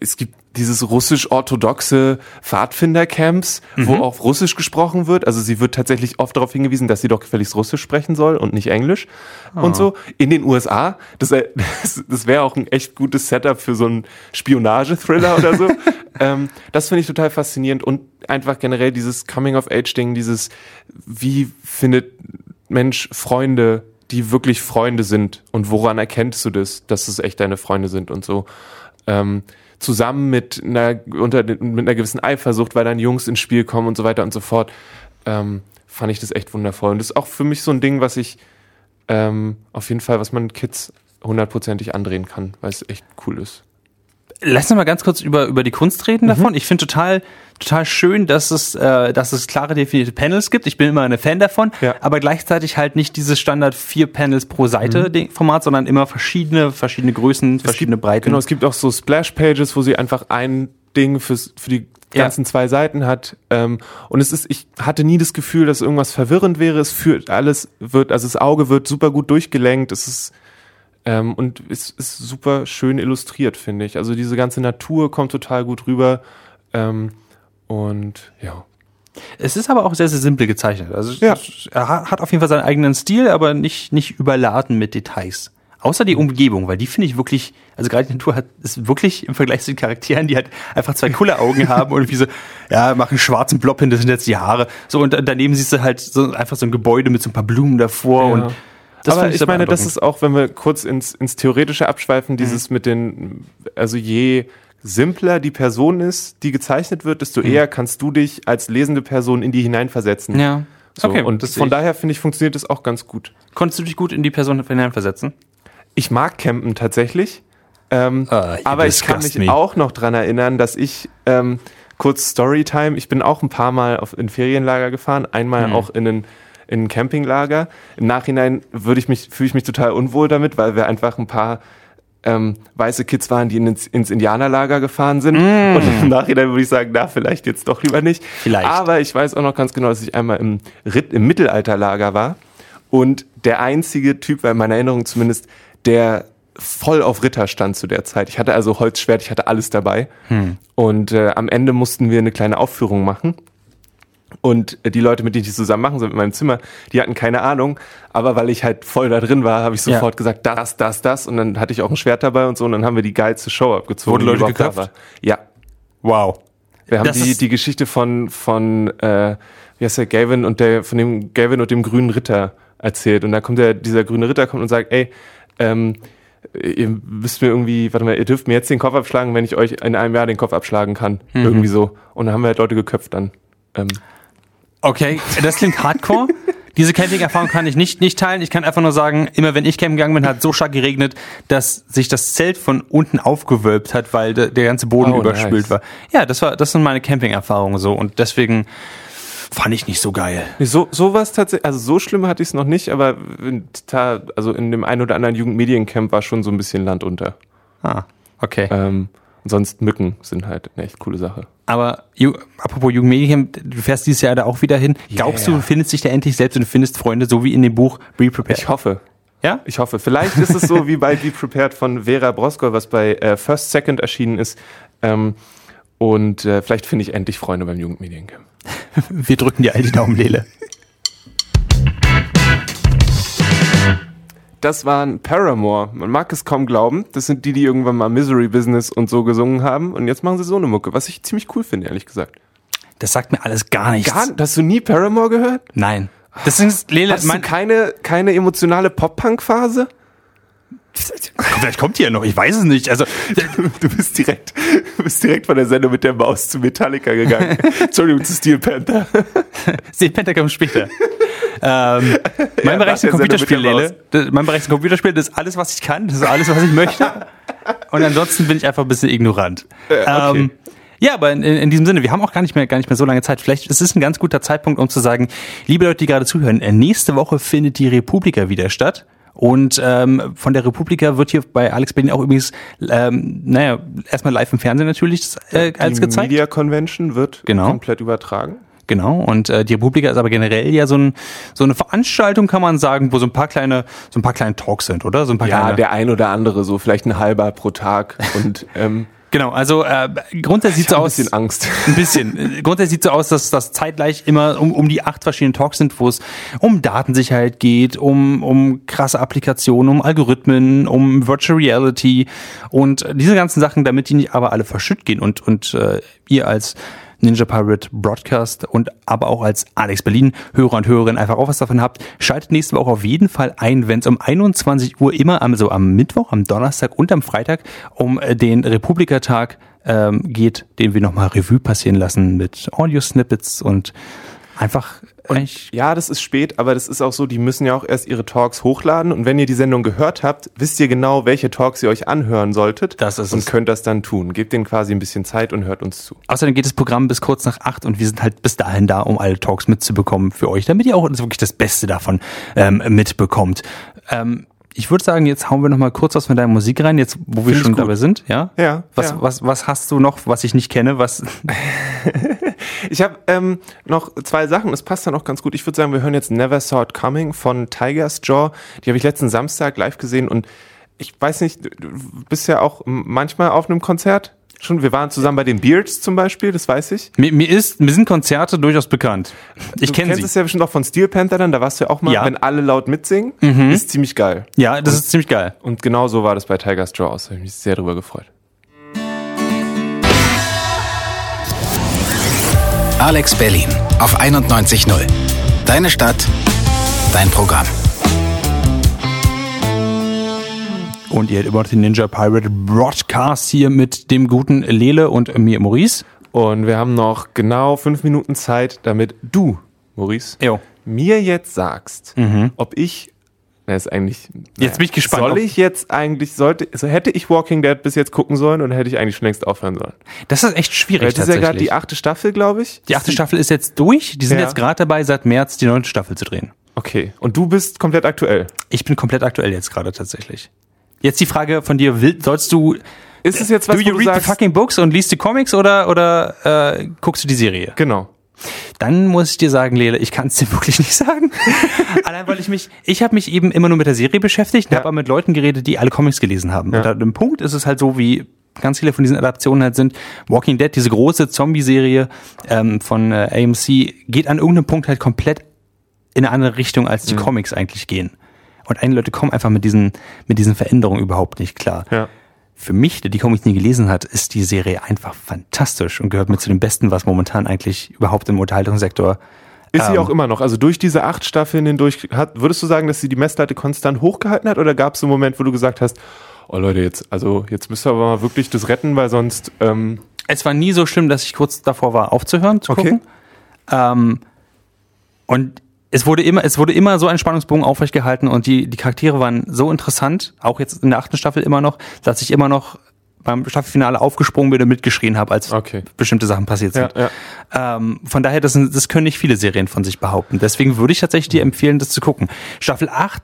es gibt dieses russisch-orthodoxe Pfadfinder-Camps, wo Mhm. auch Russisch gesprochen wird. Also sie wird tatsächlich oft darauf hingewiesen, dass sie doch gefälligst Russisch sprechen soll und nicht Englisch Ah. und so. In den USA, das, äh, <laughs> das, das wäre auch ein echt gutes Setup für so einen Spionage-Thriller oder so. <laughs> ähm, das finde ich total faszinierend und einfach generell dieses Coming-of-Age-Ding, dieses, wie findet Mensch Freunde, die wirklich Freunde sind und woran erkennst du das, dass es echt deine Freunde sind und so. Ähm, zusammen mit einer, unter, mit einer gewissen Eifersucht, weil dann Jungs ins Spiel kommen und so weiter und so fort, ähm, fand ich das echt wundervoll. Und das ist auch für mich so ein Ding, was ich ähm, auf jeden Fall, was man Kids hundertprozentig andrehen kann, weil es echt cool ist. Lass uns mal ganz kurz über, über die Kunst reden Mhm. davon. Ich finde total, total schön, dass es, äh, dass es klare definierte Panels gibt. Ich bin immer ein Fan davon, Ja. aber gleichzeitig halt nicht dieses Standard vier Panels pro Seite Ding- Format, sondern immer verschiedene, verschiedene Größen, verschiedene Mhm. gibt, Breiten. Genau, es gibt auch so Splash-Pages, wo sie einfach ein Ding fürs, für die Ja. ganzen zwei Seiten hat. Ähm, und es ist, ich hatte nie das Gefühl, dass irgendwas verwirrend wäre. Es führt alles, wird, also das Auge wird super gut durchgelenkt. Es ist, ähm, und es ist super schön illustriert, finde ich. Also diese ganze Natur kommt total gut rüber. Ähm, und ja. Es ist aber auch sehr, sehr simpel gezeichnet. Also Ja. er ha- hat auf jeden Fall seinen eigenen Stil, aber nicht, nicht überladen mit Details. Außer die Umgebung, weil die finde ich wirklich, also gerade die Natur hat, ist wirklich im Vergleich zu den Charakteren, die halt einfach zwei coole Augen haben und wie so, <laughs> ja, machen einen schwarzen Blob hin, das sind jetzt die Haare. So, und daneben siehst du halt so einfach so ein Gebäude mit so ein paar Blumen davor Ja. und das Aber ich meine, das ist auch, wenn wir kurz ins, ins Theoretische abschweifen, dieses Mhm. mit den, also je simpler die Person ist, die gezeichnet wird, desto Mhm. eher kannst du dich als lesende Person in die hineinversetzen. Ja. So, okay, und das von ich. daher finde ich, funktioniert das auch ganz gut. Konntest du dich gut in die Person hineinversetzen? Ich mag Campen tatsächlich. Ähm, you aber ich kann mich me. auch noch dran erinnern, dass ich ähm, kurz Storytime, ich bin auch ein paar Mal auf, in Ferienlager gefahren, einmal Hm. auch in ein, in ein Campinglager. Im Nachhinein würde ich mich, fühle ich mich total unwohl damit, weil wir einfach ein paar ähm, weiße Kids waren, die ins, ins Indianerlager gefahren sind. Und im Nachhinein würde ich sagen, na, vielleicht jetzt doch lieber nicht. Hm. Vielleicht. Aber ich weiß auch noch ganz genau, dass ich einmal im, Ritt, im Mittelalterlager war und der einzige Typ war in meiner Erinnerung zumindest, der voll auf Ritter stand zu der Zeit. Ich hatte also Holzschwert, ich hatte alles dabei. Und äh, am Ende mussten wir eine kleine Aufführung machen. Und äh, die Leute, mit denen ich das zusammen machen soll, in meinem Zimmer, die hatten keine Ahnung. Aber weil ich halt voll da drin war, habe ich Ja. sofort gesagt, das, das, das. Und dann hatte ich auch ein Schwert dabei und so. Und dann haben wir die geilste Show abgezogen. Wurden Leute geköpft? Ja. Wow. Wir haben Das die, die Geschichte von, von äh, wie heißt der, Gavin und der, von dem Gavin und dem grünen Ritter erzählt. Und da kommt der, dieser grüne Ritter kommt und sagt, ey, ähm, ihr müsst mir irgendwie, warte mal, ihr dürft mir jetzt den Kopf abschlagen, wenn ich euch in einem Jahr den Kopf abschlagen kann. Mhm. Irgendwie so. Und dann haben wir halt Leute geköpft dann. Ähm, Okay, das klingt hardcore. Diese Camping-Erfahrung kann ich nicht, nicht teilen. Ich kann einfach nur sagen, immer wenn ich campen gegangen bin, hat so stark geregnet, dass sich das Zelt von unten aufgewölbt hat, weil de, der ganze Boden Oh, überspült nice. war. Ja, das war, das sind meine Camping-Erfahrungen so und deswegen fand ich nicht so geil. nee, so, sowas tatsächlich, also so schlimm hatte ich es noch nicht, aber in, also in dem einen oder anderen Jugendmediencamp war schon so ein bisschen Land unter. Ah, okay. Ähm, sonst Mücken sind halt eine echt coole Sache. Aber apropos Jugendmedien, du fährst dieses Jahr da auch wieder hin. Glaubst du, Yeah. du findest dich da endlich selbst und du findest Freunde, so wie in dem Buch Be Prepared? Ich hoffe. ja? Ich hoffe. Vielleicht ist es so wie bei Be Prepared von Vera Broskol, was bei äh, First Second erschienen ist. Ähm, Und äh, vielleicht finde ich endlich Freunde beim Jugendmediencamp. <laughs> Wir drücken dir all die Daumen, Lele. <laughs> Das waren Paramore. Man mag es kaum glauben. Das sind die, die irgendwann mal Misery Business und so gesungen haben. Und jetzt machen sie so eine Mucke, was ich ziemlich cool finde, ehrlich gesagt. Das sagt mir alles gar nichts. Gar, hast du nie Paramore gehört? Nein. Das ist Lele, Hast du keine, keine emotionale Pop-Punk-Phase? Vielleicht kommt die ja noch, ich weiß es nicht. Also, Du bist direkt, du bist direkt von der Sendung mit der Maus zu Metallica gegangen. <laughs> Entschuldigung, zu Steel Panther. Steel Panther kommt später. ähm, <laughs> mein nach Bereich Computerspiel, Lele. Das- Mein Bereich ist ein Computerspiel, das ist alles, was ich kann, das ist alles, was ich möchte. Und ansonsten bin ich einfach ein bisschen ignorant. okay. Ähm, ja, aber in, in diesem Sinne, wir haben auch gar nicht mehr, gar nicht mehr so lange Zeit. Vielleicht ist es ein ganz guter Zeitpunkt, um zu sagen, liebe Leute, die gerade zuhören, äh, nächste Woche findet die Republika wieder statt. Und ähm, von der Republika wird hier bei Alex Berlin auch übrigens, ähm, naja, erstmal live im Fernsehen natürlich äh, als Die gezeigt. Media Convention wird Genau. komplett übertragen. Genau, und äh, die Republika ist aber generell ja so, ein, so eine Veranstaltung, kann man sagen, wo so ein paar kleine, so ein paar kleine Talks sind, oder? So ein paar Ja, kleine. der ein oder andere, so vielleicht ein halber pro Tag. Und <laughs> ähm, genau, also äh, grundsätzlich sieht so hab ein aus. bisschen Angst. <laughs> Ein bisschen. Grundsätzlich sieht so aus, dass das zeitgleich immer um, um die acht verschiedenen Talks sind, wo es um Datensicherheit geht, um, um krasse Applikationen, um Algorithmen, um Virtual Reality und diese ganzen Sachen, damit die nicht aber alle verschütt gehen und, und äh, ihr als Ninja Pirate Broadcast und aber auch als Alex Berlin Hörer und Hörerinnen einfach auch was davon habt, schaltet nächste Woche auf jeden Fall ein, wenn es um 21 Uhr immer am, so am Mittwoch, am Donnerstag und am Freitag um äh, den Republikatag ähm, geht, den wir nochmal Revue passieren lassen mit Audio-Snippets und einfach eigentlich Ja, das ist spät, aber das ist auch so, die müssen ja auch erst ihre Talks hochladen. Und wenn ihr die Sendung gehört habt, wisst ihr genau, welche Talks ihr euch anhören solltet. Das ist und es. könnt das dann tun. Gebt denen quasi ein bisschen Zeit und hört uns zu. Außerdem geht das Programm bis kurz nach acht und wir sind halt bis dahin da, um alle Talks mitzubekommen für euch, damit ihr auch wirklich das Beste davon ähm, mitbekommt. Ähm, ich würde sagen, jetzt hauen wir noch mal kurz was von deiner Musik rein, jetzt wo wir schon gut. dabei sind. Ja. Ja, Was, ja. was, was hast du noch, was ich nicht kenne? Was? <laughs> Ich habe ähm, noch zwei Sachen, das passt dann auch ganz gut. Ich würde sagen, wir hören jetzt Never Saw It Coming von Tiger's Jaw. Die habe ich letzten Samstag live gesehen und ich weiß nicht, du bist ja auch manchmal auf einem Konzert. Schon, wir waren zusammen bei den Beards zum Beispiel, das weiß ich. Mir, mir ist, mir sind Konzerte durchaus bekannt. Ich du kenne kennst sie. es ja bestimmt auch von Steel Panther dann, da warst du ja auch mal, Ja. Mhm. wenn alle laut mitsingen, ist ziemlich geil. Ja, das ist ziemlich geil. Und genau so war das bei Tiger's Jaw aus. Da habe ich mich sehr drüber gefreut. Alex Berlin auf 91.0. Deine Stadt, dein Programm. Und ihr hört immer noch den Ninja Pirate Broadcast hier mit dem guten Lele und mir Maurice. Und wir haben noch genau fünf Minuten Zeit, damit du, Maurice, Jo. mir jetzt sagst, ob ich, na, ist eigentlich, Mhm. Jetzt bin ich gespannt, Soll ich jetzt eigentlich, sollte, also hätte ich Walking Dead bis jetzt gucken sollen oder hätte ich eigentlich schon längst aufhören sollen? Das ist echt schwierig Das ist ja gerade die achte Staffel, glaube ich. Die achte Staffel ist jetzt durch. Die sind Ja. jetzt gerade dabei, seit März die neunte Staffel zu drehen. Okay. Und du bist komplett aktuell. Ich bin komplett aktuell jetzt gerade tatsächlich. Jetzt die Frage von dir, will, sollst du, Ist es jetzt was, do you du read sagst, the fucking books und liest die Comics oder, oder äh, guckst du die Serie? genau. Dann muss ich dir sagen, Lele, ich kann es dir <laughs> wirklich nicht sagen. <laughs> Allein weil ich mich, ich habe mich eben immer nur mit der Serie beschäftigt, Ja. habe aber mit Leuten geredet, die alle Comics gelesen haben. Ja. Und an dem Punkt ist es halt so, wie ganz viele von diesen Adaptionen halt sind. Walking Dead, diese große Zombie-Serie ähm, von äh, AMC, geht an irgendeinem Punkt halt komplett in eine andere Richtung, als Mhm. die Comics eigentlich gehen. Und einige Leute kommen einfach mit diesen, mit diesen Veränderungen überhaupt nicht klar. Ja. Für mich, der die Comics nie gelesen hat, ist die Serie einfach fantastisch und gehört mit zu den besten, was momentan eigentlich überhaupt im Unterhaltungssektor Ist sie Ähm. auch immer noch. Also durch diese acht Staffeln hindurch, hat, würdest du sagen, dass sie die Messlatte konstant hochgehalten hat oder gab es einen Moment, wo du gesagt hast, oh Leute, jetzt, also jetzt müsst ihr aber mal wirklich das retten, weil sonst, ähm, Es war nie so schlimm, dass ich kurz davor war, aufzuhören zu Okay. gucken. Ähm, und es wurde immer, es wurde immer so ein Spannungsbogen aufrechtgehalten und die, die Charaktere waren so interessant, auch jetzt in der achten Staffel immer noch, dass ich immer noch beim Staffelfinale aufgesprungen bin und mitgeschrien habe, als Okay. bestimmte Sachen passiert ja, sind. ja. Ähm, von daher, das, das können nicht viele Serien von sich behaupten. Deswegen würde ich tatsächlich dir empfehlen, das zu gucken. Staffel 8,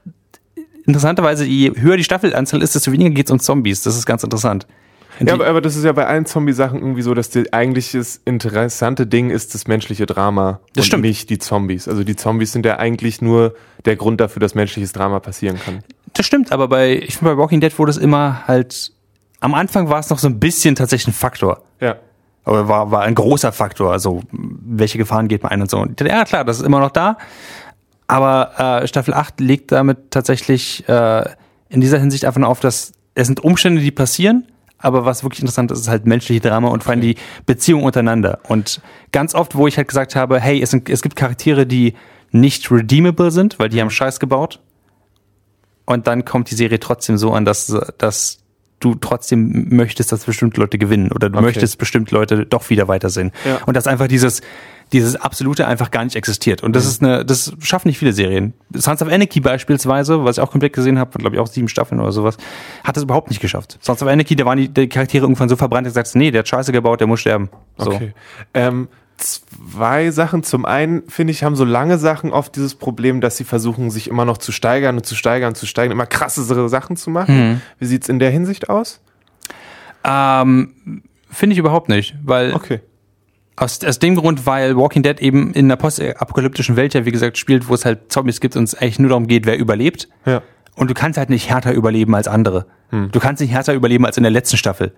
interessanterweise, je höher die Staffelanzahl ist, desto weniger geht es um Zombies. Das ist ganz interessant. Ja, aber, aber das ist ja bei allen Zombie-Sachen irgendwie so, dass die eigentliches interessante Ding ist das menschliche Drama Das und stimmt. nicht die Zombies. Also die Zombies sind ja eigentlich nur der Grund dafür, dass menschliches Drama passieren kann. Das stimmt, aber bei, ich finde, bei Walking Dead wurde es immer halt, am Anfang war es noch so ein bisschen tatsächlich ein Faktor. Ja. Aber war, war ein großer Faktor. Also, welche Gefahren geht man ein und so. Und ja, klar, das ist immer noch da. Aber äh, Staffel 8 legt damit tatsächlich äh, in dieser Hinsicht einfach nur auf, dass es sind Umstände, die passieren, aber was wirklich interessant ist, ist halt menschliche Drama und vor allem die Beziehung untereinander. Und ganz oft, wo ich halt gesagt habe, hey, es, sind, es gibt Charaktere, die nicht redeemable sind, weil die haben Scheiß gebaut. Und dann kommt die Serie trotzdem so an, dass, dass du trotzdem möchtest, dass bestimmte Leute gewinnen oder du Okay. möchtest bestimmte Leute doch wieder weitersehen. Ja. Und dass einfach dieses, dieses Absolute einfach gar nicht existiert. Und das Mhm. ist eine, das schaffen nicht viele Serien. Sons of Anarchy beispielsweise, was ich auch komplett gesehen habe, glaube ich auch sieben Staffeln oder sowas, hat das überhaupt nicht geschafft. Sons of Anarchy, da waren die, die Charaktere irgendwann so verbrannt, dass du sagst, nee, der hat Scheiße gebaut, der muss sterben. So. Okay. Ähm, zwei Sachen. Zum einen, finde ich, haben so lange Sachen oft dieses Problem, dass sie versuchen, sich immer noch zu steigern und zu steigern und zu steigern, immer krassere Sachen zu machen. Wie sieht's in der Hinsicht aus? Ähm, Finde ich überhaupt nicht, weil Okay. Aus, aus dem Grund, weil Walking Dead eben in einer postapokalyptischen Welt ja, wie gesagt, spielt, wo es halt Zombies gibt und es eigentlich nur darum geht, wer überlebt. Ja. Und du kannst halt nicht härter überleben als andere. Du kannst nicht härter überleben als in der letzten Staffel.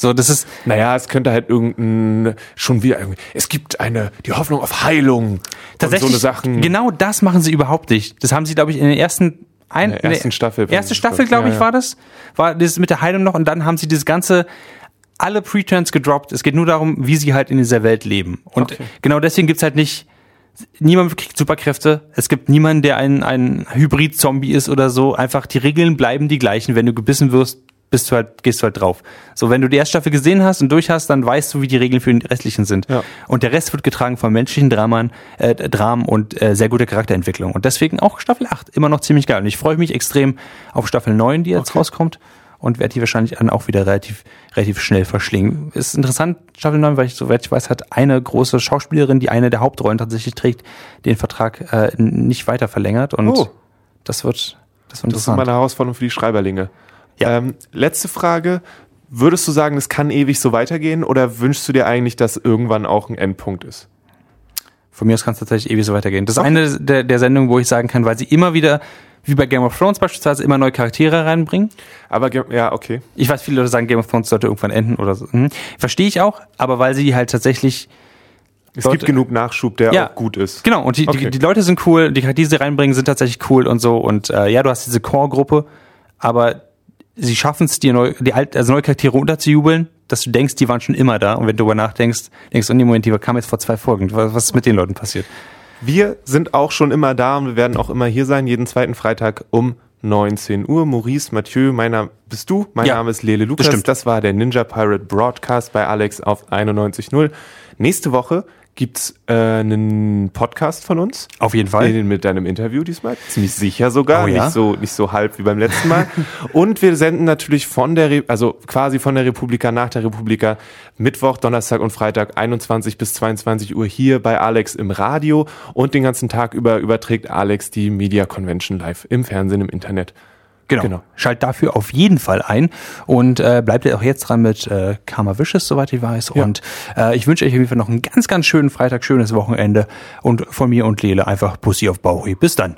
So, das ist, Naja, es könnte halt irgendein, schon wieder irgendwie, es gibt eine, die Hoffnung auf Heilung. tatsächlich, Und so eine Sachen. genau das machen sie überhaupt nicht. Das haben sie, glaube ich, in den ersten, ein, In der ersten Staffel. Erste Staffel, glaube ich, ja. war das. War das mit der Heilung noch und dann haben sie dieses ganze, alle Preturns gedroppt. Es geht nur darum, wie sie halt in dieser Welt leben. Und Okay. genau deswegen gibt's halt nicht, niemand kriegt Superkräfte. Es gibt niemanden, der ein, ein Hybrid-Zombie ist oder so. Einfach die Regeln bleiben die gleichen. Wenn du gebissen wirst, bist du halt, gehst du halt drauf. So, wenn du die erste Staffel gesehen hast und durch hast, dann weißt du, wie die Regeln für den restlichen sind. Ja. Und der Rest wird getragen von menschlichen Dramen, äh, Dramen und äh, sehr guter Charakterentwicklung. Und deswegen auch Staffel 8 immer noch ziemlich geil. Und ich freue mich extrem auf Staffel 9, die jetzt rauskommt. Und werde die wahrscheinlich dann auch wieder relativ, relativ schnell verschlingen. Ist interessant, Staffel 9, weil ich, soweit ich weiß, hat eine große Schauspielerin, die eine der Hauptrollen tatsächlich trägt, den Vertrag äh, nicht weiter verlängert. Und Oh. das wird, das Das ist mal interessant. eine Herausforderung für die Schreiberlinge. Ja. Ähm, letzte Frage. Würdest du sagen, es kann ewig so weitergehen oder wünschst du dir eigentlich, dass irgendwann auch ein Endpunkt ist? Von mir aus kann es tatsächlich ewig so weitergehen. Das ist eine der, der Sendungen, wo ich sagen kann, weil sie immer wieder, wie bei Game of Thrones beispielsweise, immer neue Charaktere reinbringen. Aber ja, okay. Ich weiß, viele Leute sagen, Game of Thrones sollte irgendwann enden oder so. Hm. Verstehe ich auch, aber weil sie halt tatsächlich Es Leute- gibt genug Nachschub, der Ja. auch gut ist. Genau, und die, Okay. die, die Leute sind cool, die Charaktere, die sie reinbringen, sind tatsächlich cool und so. Und äh, ja, du hast diese Core-Gruppe, aber sie schaffen es, dir neu, die alt, also neue Charaktere unterzujubeln, dass du denkst, die waren schon immer da. Und wenn du darüber nachdenkst, denkst du, oh nee, Moment, die kamen jetzt vor zwei Folgen. Was, ist mit den Leuten passiert? Wir sind auch schon immer da und wir werden auch immer hier sein, jeden zweiten Freitag um 19 Uhr. Maurice, Mathieu, mein Name bist du, mein Ja, Name ist Lele Lukas. stimmt. Das war der Ninja Pirate Broadcast bei Alex auf 91.0. Nächste Woche gibt's äh, einen Podcast von uns. Auf jeden Fall. Den mit deinem Interview diesmal. Ziemlich sicher sogar. Oh ja? Nicht so, nicht so halb wie beim letzten Mal. <laughs> Und wir senden natürlich von der, Re also quasi von der Republika nach der Republika Mittwoch, Donnerstag und Freitag 21 bis 22 Uhr hier bei Alex im Radio. Und den ganzen Tag über überträgt Alex die Media Convention live im Fernsehen, im Internet. Genau. Genau. Schalt dafür auf jeden Fall ein und äh, bleibt ihr auch jetzt dran mit äh, Karma Wishes, soweit ich weiß. Ja. Und äh, ich wünsche euch auf jeden Fall noch einen ganz, ganz schönen Freitag, schönes Wochenende und von mir und Lele einfach Pussy auf Bauchi. Bis dann.